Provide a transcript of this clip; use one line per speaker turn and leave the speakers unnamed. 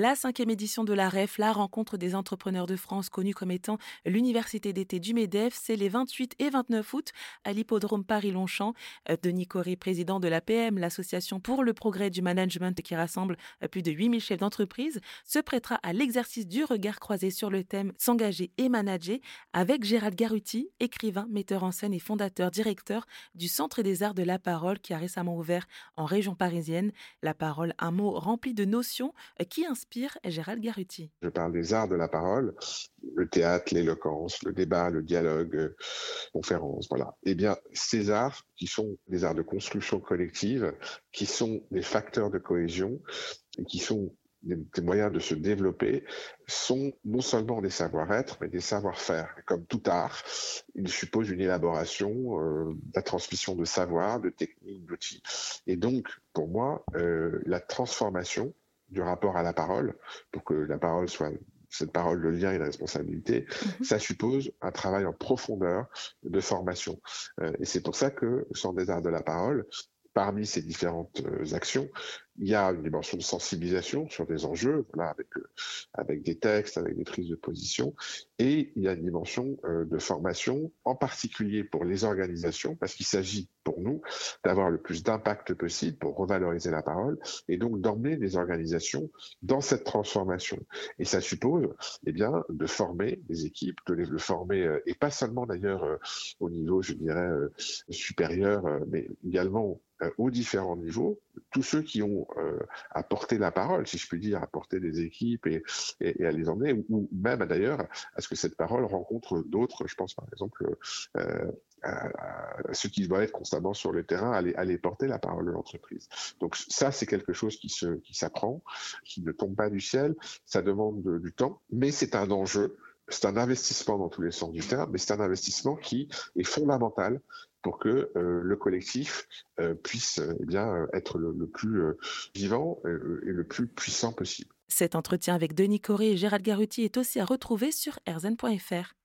La cinquième édition de la REF, la rencontre des entrepreneurs de France, connue comme étant l'université d'été du MEDEF, c'est les 28 et 29 août à l'hippodrome Paris-Longchamp. Euh, Denis Coré, président de l'APM, l'association pour le progrès du management qui rassemble euh, plus de 8000 chefs d'entreprise, se prêtera à l'exercice du regard croisé sur le thème S'engager et manager avec Gérald Garuti, écrivain, metteur en scène et fondateur, directeur du Centre des Arts de la Parole qui a récemment ouvert en région parisienne. La parole, un mot rempli de notions euh, qui inspire Gérald Garuti.
Je parle des arts de la parole, le théâtre, l'éloquence, le débat, le dialogue, euh, conférence, voilà. Eh bien, ces arts qui sont des arts de construction collective, qui sont des facteurs de cohésion, et qui sont des, moyens de se développer sont non seulement des savoir-être, mais des savoir-faire. Comme tout art, il suppose une élaboration, euh, la transmission de savoir, de techniques, d'outils. Et donc, pour moi, euh, la transformation du rapport à la parole, pour que la parole soit cette parole, le lien et la responsabilité, mhm. ça suppose un travail en profondeur de formation. Euh, et c'est pour ça que sans des arts de la parole, parmi ces différentes euh, actions, il y a une dimension de sensibilisation sur des enjeux, voilà, avec, euh, avec des textes, avec des prises de position, et il y a une dimension euh, de formation, en particulier pour les organisations, parce qu'il s'agit pour nous d'avoir le plus d'impact possible pour revaloriser la parole, et donc d'emmener les organisations dans cette transformation. Et ça suppose, eh bien, de former des équipes, de les former, et pas seulement d'ailleurs au niveau, je dirais, supérieur, mais également aux différents niveaux, tous ceux qui ont euh, apporté la parole, si je puis dire, apporter des équipes et, et, à les emmener, ou, même d'ailleurs à ce que cette parole rencontre d'autres. Je pense par exemple euh, à, ceux qui doivent être constamment sur le terrain, à aller, porter la parole de l'entreprise. Donc ça, c'est quelque chose qui se qui s'apprend, qui ne tombe pas du ciel. Ça demande du temps, mais c'est un enjeu c'est un investissement dans tous les sens du terme, mais c'est un investissement qui est fondamental pour que euh, le collectif euh, puisse eh bien être le, plus euh, vivant et le plus puissant possible.
Cet entretien avec Denis Coré et Gérald Garuti est aussi à retrouver sur erzen.fr.